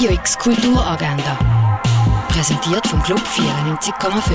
Radio X Kulturagenda. Präsentiert vom Club 94,5.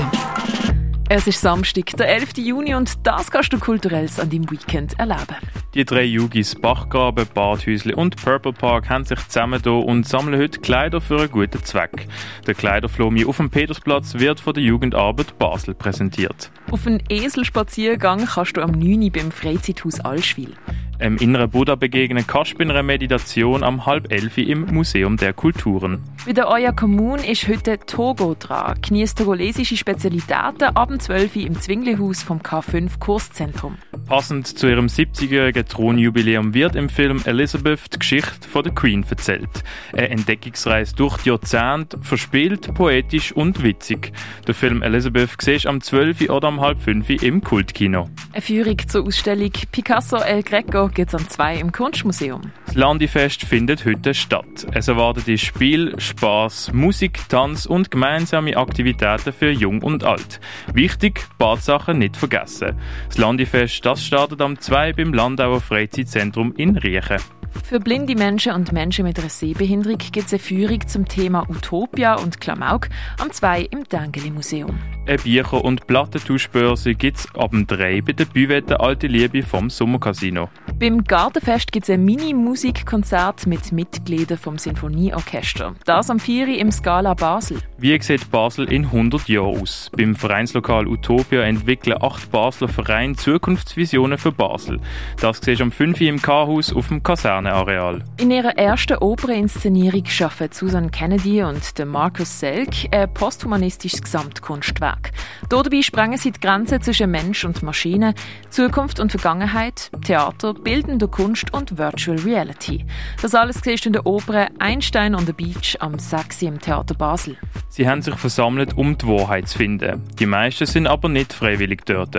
Es ist Samstag, der 11. Juni und das kannst du kulturelles an deinem Weekend erleben. Die drei Jugis Bachgraben, Badhäusli und Purple Park haben sich zusammen und sammeln heute Kleider für einen guten Zweck. Der Kleiderflomi auf dem Petersplatz wird von der Jugendarbeit Basel präsentiert. Auf einen Eselspaziergang kannst du am 9. beim Freizeithaus Allschwil. Im inneren Buddha begegnen kannst bei einer Meditation am halb elf im Museum der Kulturen. Bei der Oya Kommune ist heute Togo dran. Genießt togolesische Spezialitäten ab dem 12 im Zwinglihaus vom K5 Kurszentrum. Passend zu ihrem 70-jährigen Thronjubiläum wird im Film Elizabeth die Geschichte von der Queen erzählt. Eine Entdeckungsreise durch die Jahrzehnte, verspielt, poetisch und witzig. Der Film Elizabeth siehst am 12 oder am halb 5 im Kultkino. Eine Führung zur Ausstellung Picasso El Greco gibt es am 2 im Kunstmuseum. Landifest findet heute statt. Es erwartet Spiel, Spaß, Musik, Tanz und gemeinsame Aktivitäten für Jung und Alt. Wichtig, Badsachen nicht vergessen. Das Landifest, das startet am 2 beim Landauer Freizeitzentrum in Riechen. Für blinde Menschen und Menschen mit einer Sehbehinderung gibt es eine Führung zum Thema Utopia und Klamauk am 2 im Dengeli Museum. Eine Bücher- und Plattentauschbörse gibt es ab dem 3 bei der Büwette Alte Liebe vom Sommercasino. Beim Gartenfest gibt es ein Mini-Musikkonzert mit Mitgliedern vom Sinfonieorchester. Das am 4 im Scala Basel. Wie sieht Basel in 100 Jahren aus? Beim Vereinslokal Utopia entwickeln acht Basler Vereine Zukunftsvisionen für Basel. Das siehst du am 5 im K-Haus auf dem Kasernenareal. In ihrer ersten Operninszenierung schaffen Susan Kennedy und Markus Selk ein posthumanistisches Gesamtkunstwerk. Dabei sprengen sie die Grenzen zwischen Mensch und Maschine, Zukunft und Vergangenheit, Theater, bildende Kunst und Virtual Reality. Das alles siehst in der Oper Einstein on the Beach am 6. im Theater Basel. Sie haben sich versammelt, um die Wahrheit zu finden. Die meisten sind aber nicht freiwillig dort.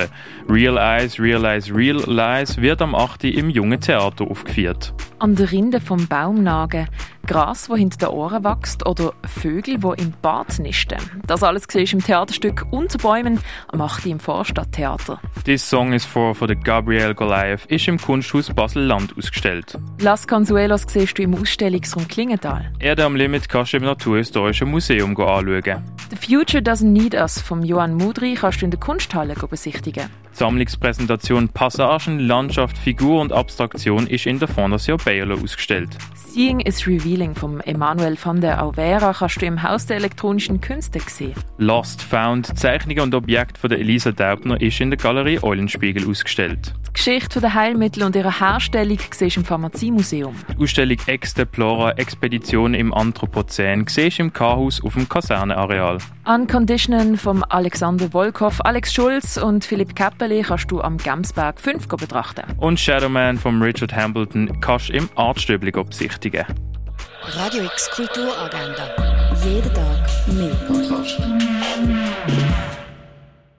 Real Eyes, Real Eyes, Real Lies wird am 8. im Jungen Theater aufgeführt. An der Rinde vom Baum nagen, Gras, wo hinter den Ohren wächst oder Vögel, wo im Bad nisten. Das alles siehst du im Theaterstück Unter Bäumen am 8. im Vorstadttheater. This Song is for, for the Gabriel Goliath ist im Kunsthaus Basel-Land ausgestellt. Las Consuelos siehst du im Ausstellungsraum Klingenthal. Erde am Limit kannst du im Naturhistorischen Museum anschauen. The Future Doesn't Need Us von Johann Mudry kannst du in der Kunsthalle besichtigen. Die Sammlungspräsentation Passagen, Landschaft, Figur und Abstraktion ist in der Fondation Bayerlo ausgestellt. Seeing is Revealing von Emanuel van der Auvera kannst du im Haus der elektronischen Künste sehen. Lost Found, Zeichnungen und Objekte von der Elisa Daubner ist in der Galerie Eulenspiegel ausgestellt. Die Geschichte der Heilmittel und ihrer Herstellung siehst du im Pharmaziemuseum. Die Ausstellung Ex Deplora Expedition im Anthropozän siehst du im K-Haus auf dem Kasernenareal. Unconditionen von Alexander Volkov, Alex Schulz und Philipp Keppeli kannst du am Gamsberg 5 betrachten. Und Shadowman von Richard Hambleton kannst du im Artstöbli besichtigen. Radio X Kulturagenda. Jeden Tag mehr.